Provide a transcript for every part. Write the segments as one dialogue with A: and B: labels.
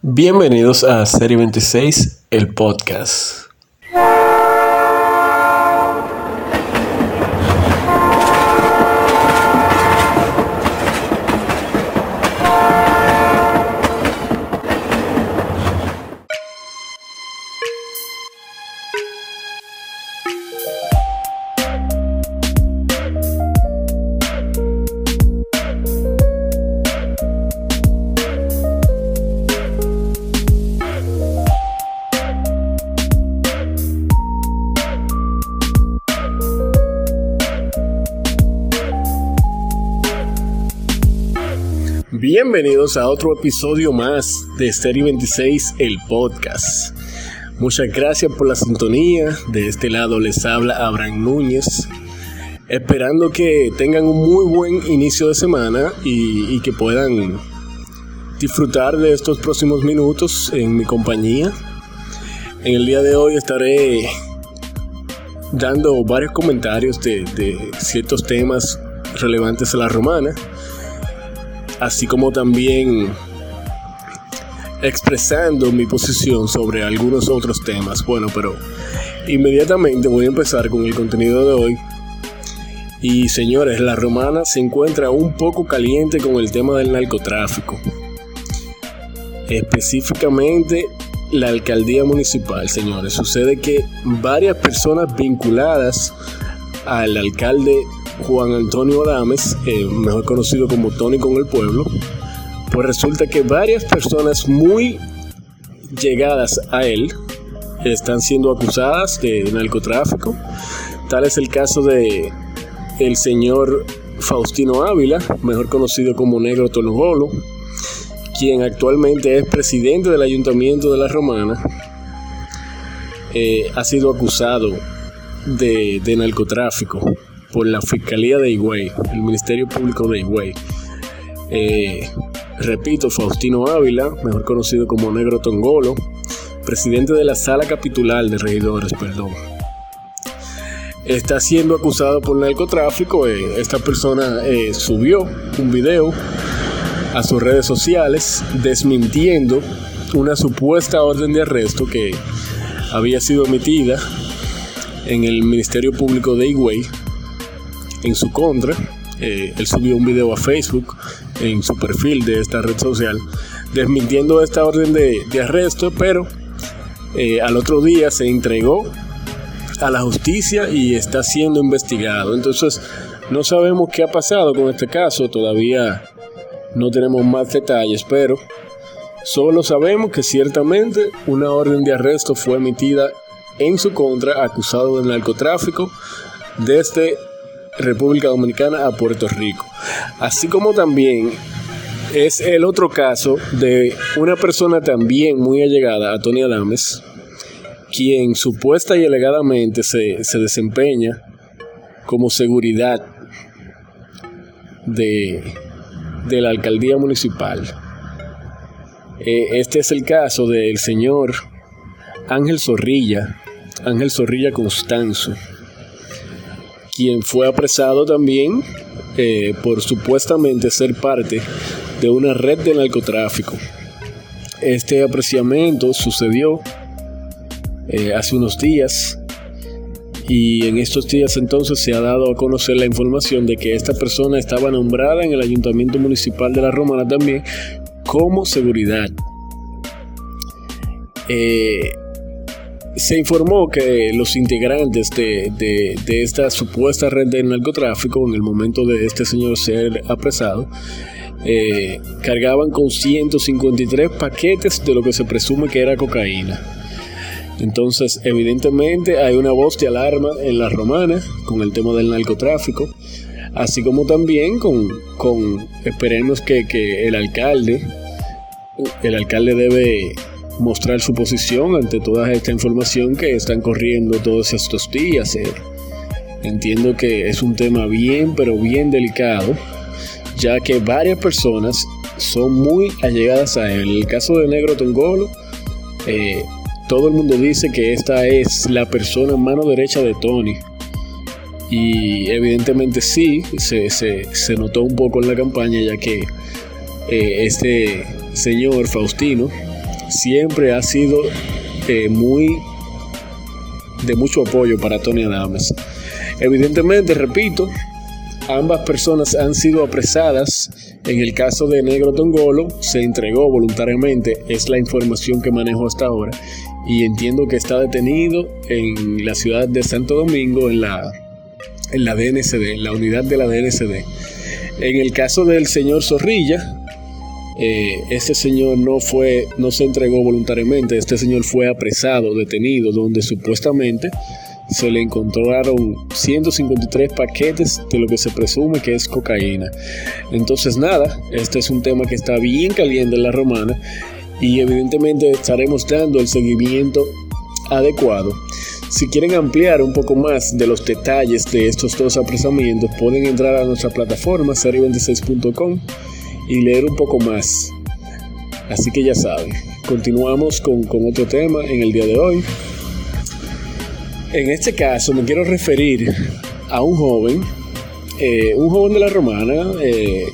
A: Bienvenidos a Serie 26, el podcast. Bienvenidos a otro episodio más de Stereo 26, el podcast. Muchas gracias por la sintonía. De este lado les habla Abraham Núñez. Esperando que tengan un muy buen inicio de semana y, que puedan disfrutar de estos próximos minutos en mi compañía. En el día de hoy estaré dando varios comentarios de, de ciertos temas relevantes a la romana así como también expresando mi posición sobre algunos otros temas. Bueno, pero inmediatamente voy a empezar con el contenido de hoy. Y señores, la romana se encuentra un poco caliente con el tema del narcotráfico. Específicamente la alcaldía municipal, señores. Sucede que varias personas vinculadas al alcalde Juan Antonio Adames, eh, mejor conocido como Tony con el pueblo, pues resulta que varias personas muy llegadas a él están siendo acusadas de narcotráfico. Tal es el caso de el señor Faustino Ávila, mejor conocido como Negro Tonogolo, quien actualmente es presidente del Ayuntamiento de La Romana, eh, ha sido acusado de, de narcotráfico por la Fiscalía de Higüey, el Ministerio Público de Higüey. Eh, repito, Faustino Ávila, mejor conocido como Negro Tongolo, presidente de la Sala Capitular de Regidores, perdón. Está siendo acusado por narcotráfico. Eh, esta persona eh, subió un video a sus redes sociales desmintiendo una supuesta orden de arresto que había sido emitida en el Ministerio Público de Higüey en su contra. Eh, él subió un video a Facebook en su perfil de esta red social desmintiendo esta orden de, arresto, pero eh, al otro día se entregó a la justicia y está siendo investigado. Entonces, no sabemos qué ha pasado con este caso, todavía no tenemos más detalles, pero solo sabemos que ciertamente una orden de arresto fue emitida en su contra, acusado de narcotráfico, desde República Dominicana a Puerto Rico. Así como también es el otro caso de una persona también muy allegada a Tony Adames, quien supuesta y alegadamente se, desempeña como seguridad de, de la alcaldía municipal. Eh, este es el caso del señor Ángel Zorrilla, Ángel Zorrilla Constanzo quien fue apresado también eh, por supuestamente ser parte de una red de narcotráfico. Este apreciamiento sucedió eh, hace unos días y en estos días entonces se ha dado a conocer la información de que esta persona estaba nombrada en el Ayuntamiento Municipal de La Romana también como seguridad. Eh, se informó que los integrantes de, esta supuesta red de narcotráfico, en el momento de este señor ser apresado, eh, cargaban con 153 paquetes de lo que se presume que era cocaína. Entonces, evidentemente hay una voz de alarma en la romana con el tema del narcotráfico, así como también con, con esperemos que, que el alcalde, el alcalde debe mostrar su posición ante toda esta información que están corriendo todos estos días. Eh. Entiendo que es un tema bien, pero bien delicado, ya que varias personas son muy allegadas a él. En el caso de Negro Tongolo, eh, todo el mundo dice que esta es la persona mano derecha de Tony. Y evidentemente sí, se, se, notó un poco en la campaña, ya que eh, este señor Faustino siempre ha sido eh, muy de mucho apoyo para Tony Adames. Evidentemente, repito, ambas personas han sido apresadas. En el caso de Negro Tongolo, se entregó voluntariamente, es la información que manejo hasta ahora, y entiendo que está detenido en la ciudad de Santo Domingo, en la, en la DNCD, en la unidad de la DNCD. En el caso del señor Zorrilla, eh, este señor no fue, no se entregó voluntariamente, este señor fue apresado, detenido, donde supuestamente se le encontraron 153 paquetes de lo que se presume que es cocaína. Entonces nada, este es un tema que está bien caliente en la romana y evidentemente estaremos dando el seguimiento adecuado. Si quieren ampliar un poco más de los detalles de estos dos apresamientos, pueden entrar a nuestra plataforma serie26.com y leer un poco más. Así que ya saben, continuamos con, otro tema en el día de hoy. En este caso me quiero referir a un joven, eh, un joven de la romana, eh,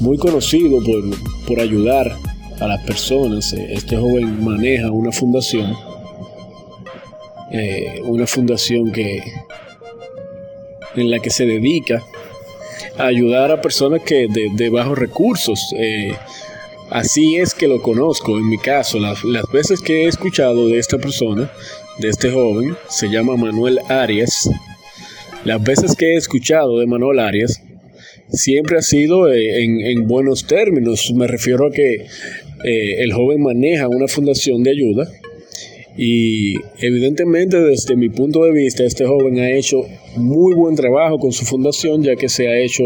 A: muy conocido por, por, ayudar a las personas. Este joven maneja una fundación, eh, una fundación que en la que se dedica ayudar a personas que de, bajos recursos. Eh, así es que lo conozco en mi caso. Las, veces que he escuchado de esta persona, de este joven, se llama Manuel Arias. Las veces que he escuchado de Manuel Arias, siempre ha sido eh, en, buenos términos. Me refiero a que eh, el joven maneja una fundación de ayuda y evidentemente desde mi punto de vista este joven ha hecho muy buen trabajo con su fundación ya que se ha hecho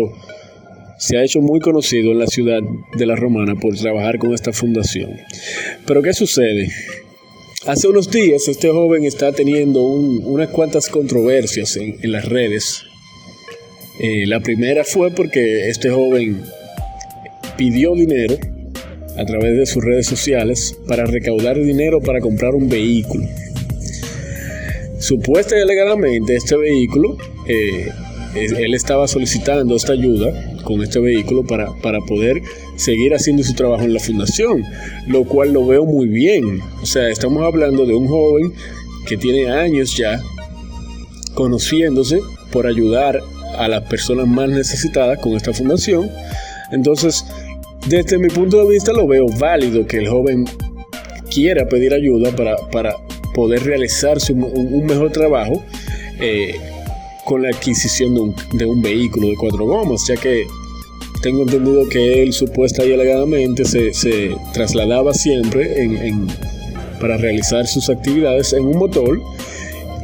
A: se ha hecho muy conocido en la ciudad de La Romana por trabajar con esta fundación. Pero ¿qué sucede? Hace unos días este joven está teniendo unas cuantas controversias en, las redes. Eh, la primera fue porque este joven pidió dinero a través de sus redes sociales para recaudar dinero para comprar un vehículo. Supuesta y alegadamente este vehículo, eh, él estaba solicitando esta ayuda con este vehículo para, para poder seguir haciendo su trabajo en la fundación, lo cual lo veo muy bien. O sea, estamos hablando de un joven que tiene años ya conociéndose por ayudar a las personas más necesitadas con esta fundación. Entonces, desde mi punto de vista lo veo válido que el joven quiera pedir ayuda para, para poder realizar un, mejor trabajo eh, con la adquisición de un, de un, vehículo de cuatro gomas, ya que tengo entendido que él supuesta y alegadamente se, trasladaba siempre en, para realizar sus actividades en un motor.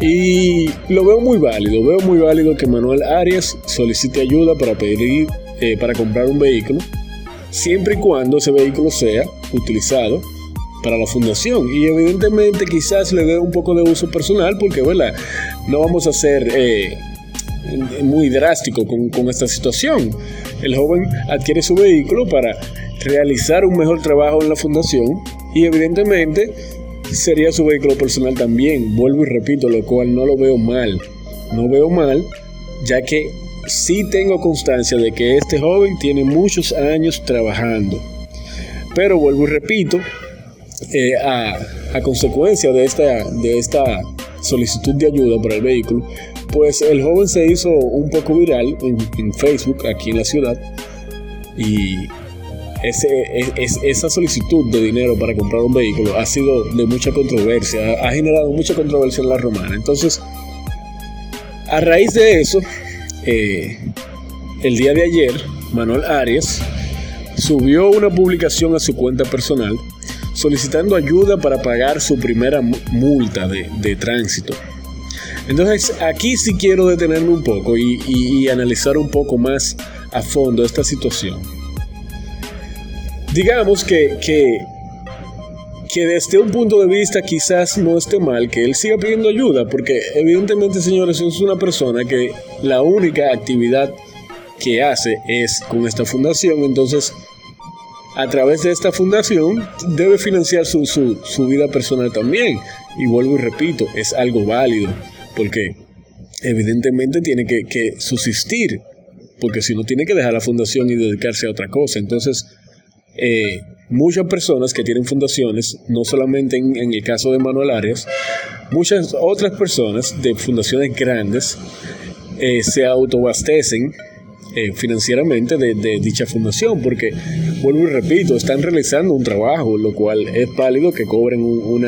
A: Y lo veo muy válido, veo muy válido que Manuel Arias solicite ayuda para pedir, eh, para comprar un vehículo siempre y cuando ese vehículo sea utilizado para la fundación. Y evidentemente quizás le dé un poco de uso personal porque, ¿verdad? No vamos a ser eh, muy drástico con, con, esta situación. El joven adquiere su vehículo para realizar un mejor trabajo en la fundación y evidentemente sería su vehículo personal también. Vuelvo y repito, lo cual no lo veo mal. No veo mal, ya que sí tengo constancia de que este joven tiene muchos años trabajando. Pero vuelvo y repito, eh, a, consecuencia de esta, de esta solicitud de ayuda para el vehículo, pues el joven se hizo un poco viral en, Facebook aquí en la ciudad y ese, esa solicitud de dinero para comprar un vehículo ha sido de mucha controversia, ha generado mucha controversia en la romana. Entonces, a raíz de eso, eh, el día de ayer, Manuel Arias subió una publicación a su cuenta personal solicitando ayuda para pagar su primera multa de, tránsito. Entonces aquí sí quiero detenerme un poco y, analizar un poco más a fondo esta situación. Digamos que, que que desde un punto de vista quizás no esté mal que él siga pidiendo ayuda, porque evidentemente, señores, es una persona que la única actividad que hace es con esta fundación, entonces a través de esta fundación debe financiar su, su, vida personal también. Y vuelvo y repito, es algo válido, porque evidentemente tiene que, que subsistir, porque si no tiene que dejar la fundación y dedicarse a otra cosa. Entonces, eh, muchas personas que tienen fundaciones, no solamente en, el caso de Manuel Arias, muchas otras personas de fundaciones grandes eh, se autobastecen eh, financieramente de, dicha fundación, porque, vuelvo y repito, están realizando un trabajo, lo cual es válido que cobren un,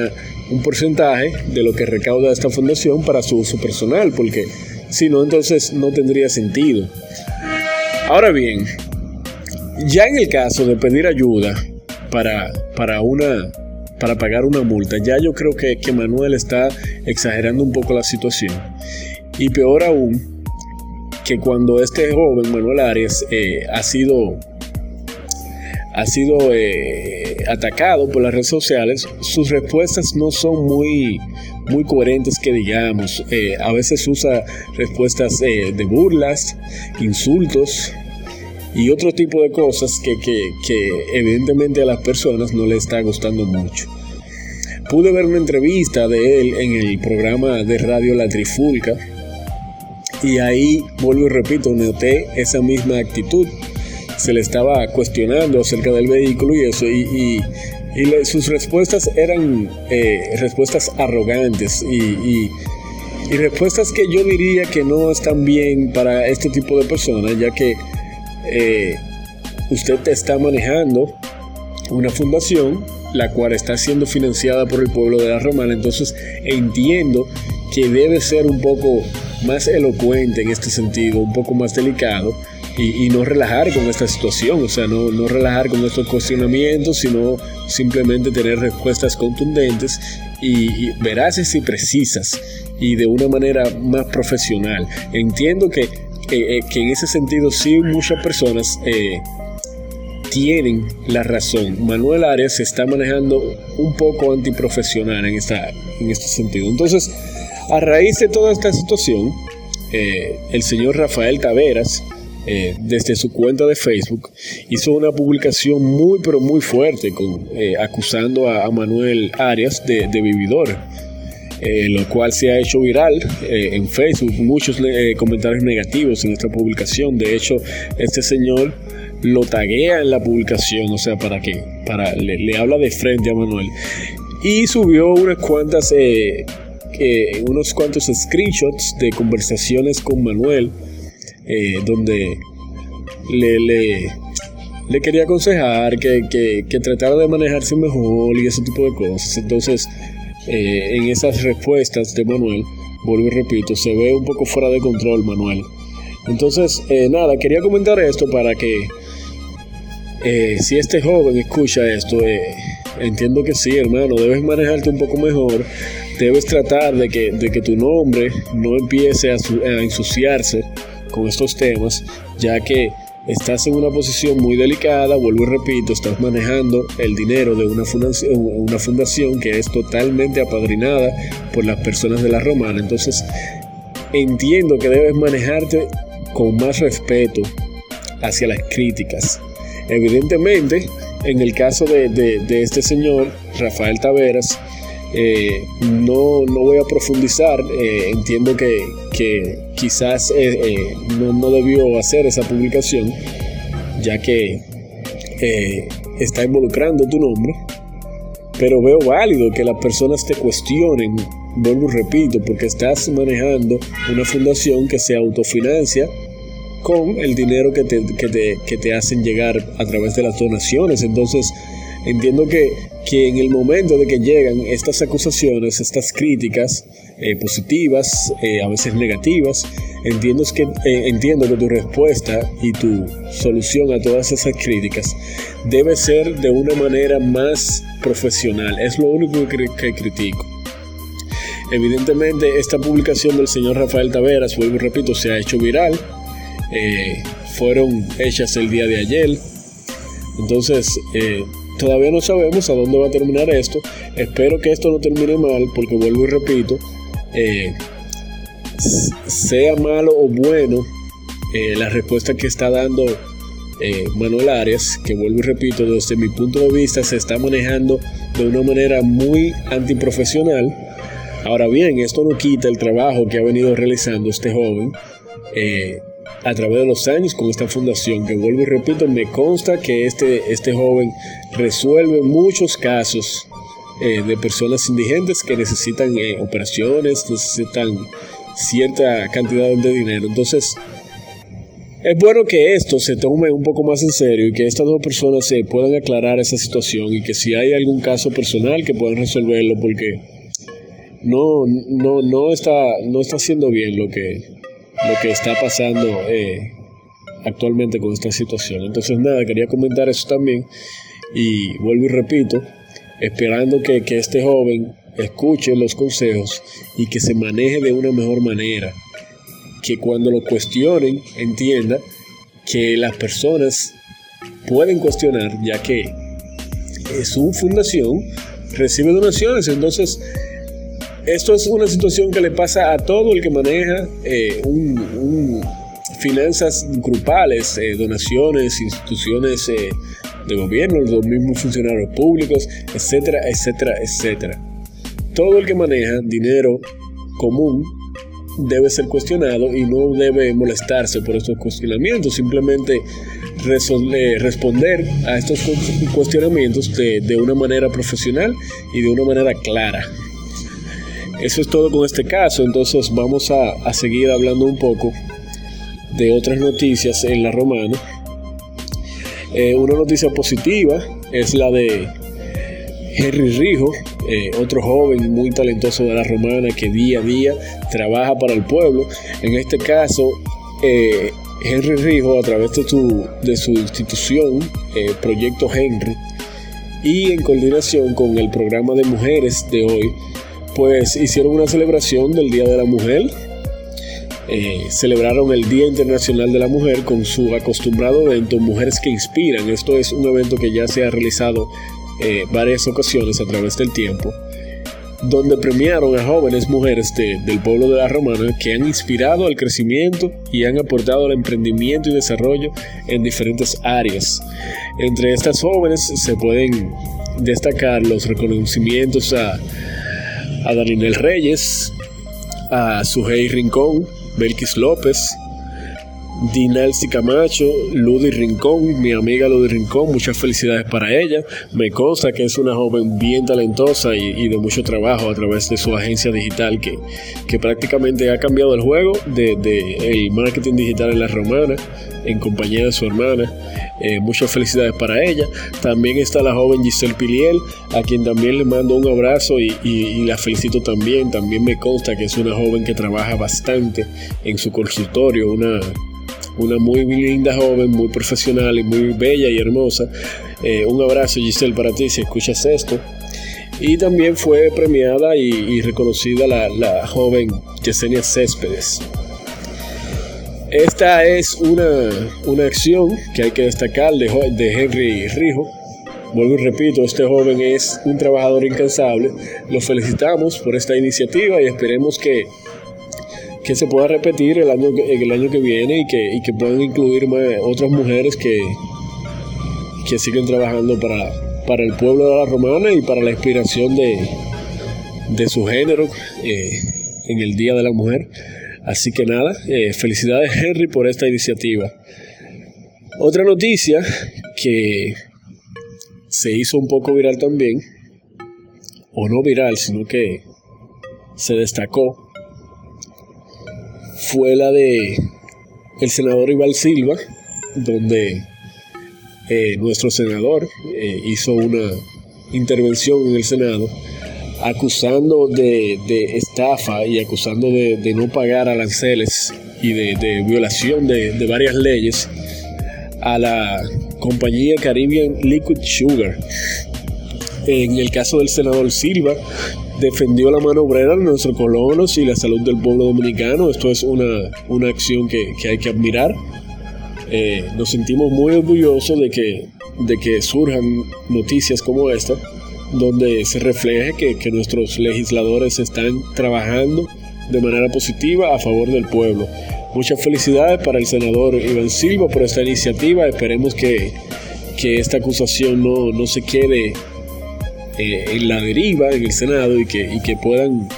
A: un porcentaje de lo que recauda esta fundación para su uso personal, porque si no, entonces no tendría sentido. Ahora bien, ya en el caso de pedir ayuda para, para una para pagar una multa. Ya yo creo que, que, Manuel está exagerando un poco la situación. Y peor aún, que cuando este joven, Manuel Arias, eh, ha sido, ha sido eh, atacado por las redes sociales, sus respuestas no son muy, muy coherentes que digamos. Eh, a veces usa respuestas de burlas, insultos y otro tipo de cosas que, que, evidentemente a las personas no le está gustando mucho. Pude ver una entrevista de él en el programa de radio La Trifulca, y ahí, vuelvo y repito, noté esa misma actitud. Se le estaba cuestionando acerca del vehículo y eso, y, sus respuestas eran eh, respuestas arrogantes y, respuestas que yo diría que no están bien para este tipo de personas, ya que eh, usted está manejando una fundación la cual está siendo financiada por el pueblo de la Romana, entonces entiendo que debe ser un poco más elocuente en este sentido, un poco más delicado y, no relajar con esta situación, o sea, no, no relajar con estos cuestionamientos, sino simplemente tener respuestas contundentes y, veraces y precisas y de una manera más profesional. Entiendo que, eh, que en ese sentido sí muchas personas... Eh, tienen la razón. Manuel Arias se está manejando un poco antiprofesional en, esta, en este sentido. Entonces, a raíz de toda esta situación, eh, el señor Rafael Taveras, eh, desde su cuenta de Facebook, hizo una publicación muy pero muy fuerte con, eh, acusando a, Manuel Arias de, vividor. Lo cual se ha hecho viral en Facebook, muchos comentarios negativos en esta publicación. De hecho, este señor lo taguea en la publicación, o sea, para que para le, habla de frente a Manuel y subió unas cuantas unos cuantos screenshots de conversaciones con Manuel, eh, donde le, le, quería aconsejar que, que, tratara de manejarse mejor y ese tipo de cosas. Entonces, eh, en esas respuestas de Manuel, vuelvo y repito, se ve un poco fuera de control Manuel. Entonces, eh, nada, quería comentar esto para que si este joven escucha esto, entiendo que sí, hermano, debes manejarte un poco mejor debes tratar de que, de que tu nombre no empiece a, ensuciarse con estos temas, ya que estás en una posición muy delicada, vuelvo y repito, estás manejando el dinero de una fundación, que es totalmente apadrinada por las personas de la romana. Entonces, entiendo que debes manejarte con más respeto hacia las críticas. Evidentemente, en el caso de este señor, Rafael Taveras, eh, no, no, voy a profundizar, eh, entiendo que, quizás eh, no, debió hacer esa publicación, ya que está involucrando tu nombre, pero veo válido que las personas te cuestionen, vuelvo y repito, porque estás manejando una fundación que se autofinancia con el dinero que te, que te, que te hacen llegar a través de las donaciones, entonces entiendo que que en el momento de que llegan estas acusaciones, estas críticas eh, positivas, eh, a veces negativas, entiendo que, eh, entiendo que tu respuesta y tu solución a todas esas críticas debe ser de una manera más profesional. Es lo único que, que critico. Evidentemente, esta publicación del señor Rafael Taveras, vuelvo y repito, se ha hecho viral. fueron hechas el día de ayer. Entonces, Todavía no sabemos a dónde va a terminar esto. Espero que esto no termine mal, porque vuelvo y repito, eh, sea malo o bueno, eh, la respuesta que está dando eh, Manuel Arias, que vuelvo y repito, desde mi punto de vista se está manejando de una manera muy antiprofesional. Ahora bien, esto no quita el trabajo que ha venido realizando este joven a través de los años con esta fundación, que vuelvo y repito, me consta que este, este joven resuelve muchos casos eh, de personas indigentes que necesitan eh, operaciones, necesitan cierta cantidad de dinero. Entonces, es bueno que esto se tome un poco más en serio y que estas dos personas se puedan aclarar esa situación y que si hay algún caso personal que puedan resolverlo porque no, no, no, está, no está haciendo bien lo que, lo que está pasando eh, actualmente con esta situación. Entonces nada, quería comentar eso también y vuelvo y repito, esperando que, que este joven escuche los consejos y que se maneje de una mejor manera. Que cuando lo cuestionen entienda que las personas pueden cuestionar ya que su fundación recibe donaciones. Entonces, esto es una situación que le pasa a todo el que maneja eh, finanzas grupales, eh, donaciones, instituciones eh, de gobierno, los mismos funcionarios públicos, etcétera, etcétera, etcétera. Todo el que maneja dinero común debe ser cuestionado y no debe molestarse por estos cuestionamientos, simplemente responder a estos cuestionamientos de, una manera profesional y de una manera clara. Eso es todo con este caso, entonces vamos a, a seguir hablando un poco de otras noticias en la romana. Eh, una noticia positiva es la de Henry Rijo, eh, otro joven muy talentoso de la romana que día a día trabaja para el pueblo. En este caso, eh, Henry Rijo, a través de de su institución, Proyecto Henry, y en coordinación con el programa de mujeres de hoy, pues hicieron una celebración del Día de la Mujer eh, celebraron el Día Internacional de la Mujer con su acostumbrado evento Mujeres que Inspiran. Esto es un evento que ya se ha realizado eh, varias ocasiones a través del tiempo, donde premiaron a jóvenes mujeres del pueblo de la Romana que han inspirado al crecimiento y han aportado al emprendimiento y desarrollo en diferentes áreas. Entre estas jóvenes se pueden destacar los reconocimientos a, a Darinel Reyes, a Sujei Rincón, Belkis López, Dinalsi Camacho, Ludy Rincón, mi amiga Ludy Rincón, muchas felicidades para ella. Me consta que es una joven bien talentosa y, de mucho trabajo a través de su agencia digital que, que prácticamente ha cambiado el juego de, el marketing digital en la romana en compañía de su hermana. Eh, muchas felicidades para ella. También está la joven Giselle Piliel, a quien también le mando un abrazo y, la felicito también. También me consta que es una joven que trabaja bastante en su consultorio, una una muy linda joven, muy profesional y muy bella y hermosa. Eh, un abrazo Giselle para ti si escuchas esto. Y también fue premiada y, reconocida la, joven Yesenia Céspedes. Esta es una, una, acción que hay que destacar de, de Henry Rijo. Vuelvo y repito, este joven es un trabajador incansable. Lo felicitamos por esta iniciativa y esperemos que que se pueda repetir el año, el año que viene y que, y que puedan incluir otras mujeres que, que siguen trabajando para, para el pueblo de la romana y para la inspiración de, de su género eh, en el Día de la Mujer. Así que nada, eh, felicidades Henry por esta iniciativa. Otra noticia que se hizo un poco viral también, o no viral, sino que se destacó, fue la de el senador Ival Silva, donde eh, nuestro senador eh, hizo una intervención en el Senado acusando de, estafa y acusando de, no pagar aranceles y de, violación de, varias leyes a la compañía Caribbean Liquid Sugar. En el caso del senador Silva, defendió la mano obrera de nuestros colonos y la salud del pueblo dominicano. Esto es una, una acción que, que, hay que admirar. Eh, nos sentimos muy orgullosos de que, de que surjan noticias como esta, donde se refleje que, que nuestros legisladores están trabajando de manera positiva a favor del pueblo. Muchas felicidades para el senador Iván Silva por esta iniciativa. Esperemos que, que esta acusación no, no se quede eh, en la deriva en el Senado y que, y que puedan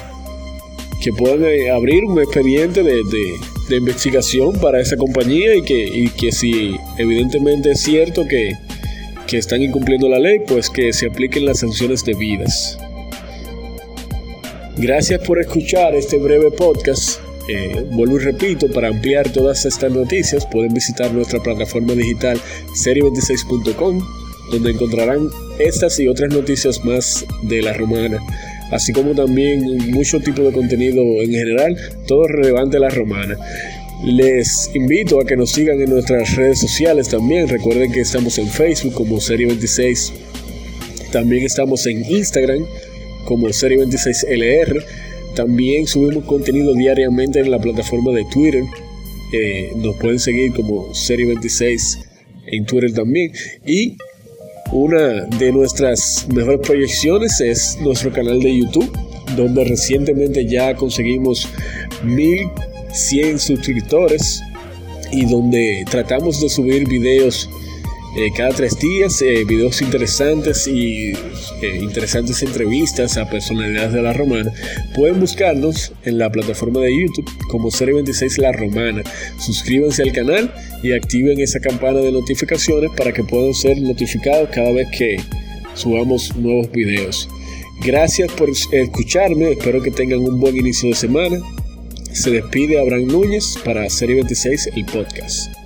A: que puedan eh, abrir un expediente de, de investigación para esa compañía y que, y que si evidentemente es cierto que, que están incumpliendo la ley, pues que se apliquen las sanciones debidas. Gracias por escuchar este breve podcast. Eh, vuelvo y repito, para ampliar todas estas noticias pueden visitar nuestra plataforma digital serie26.com, donde encontrarán estas y otras noticias más de la romana, así como también mucho tipo de contenido en general, todo relevante a la romana. Les invito a que nos sigan en nuestras redes sociales también. Recuerden que estamos en Facebook como Serie 26. También estamos en Instagram como Serie 26LR. También subimos contenido diariamente en la plataforma de Twitter. Eh, nos pueden seguir como Serie 26 en Twitter también. Y una de nuestras mejores proyecciones es nuestro canal de YouTube, donde recientemente ya conseguimos 1100 suscriptores y donde tratamos de subir videos eh, cada tres días, eh, videos interesantes y eh, interesantes entrevistas a personalidades de la romana. Pueden buscarnos en la plataforma de YouTube como Serie 26 La Romana. Suscríbanse al canal y activen esa campana de notificaciones para que puedan ser notificados cada vez que subamos nuevos videos. Gracias por escucharme, espero que tengan un buen inicio de semana. Se despide Abraham Núñez para Serie 26, el podcast.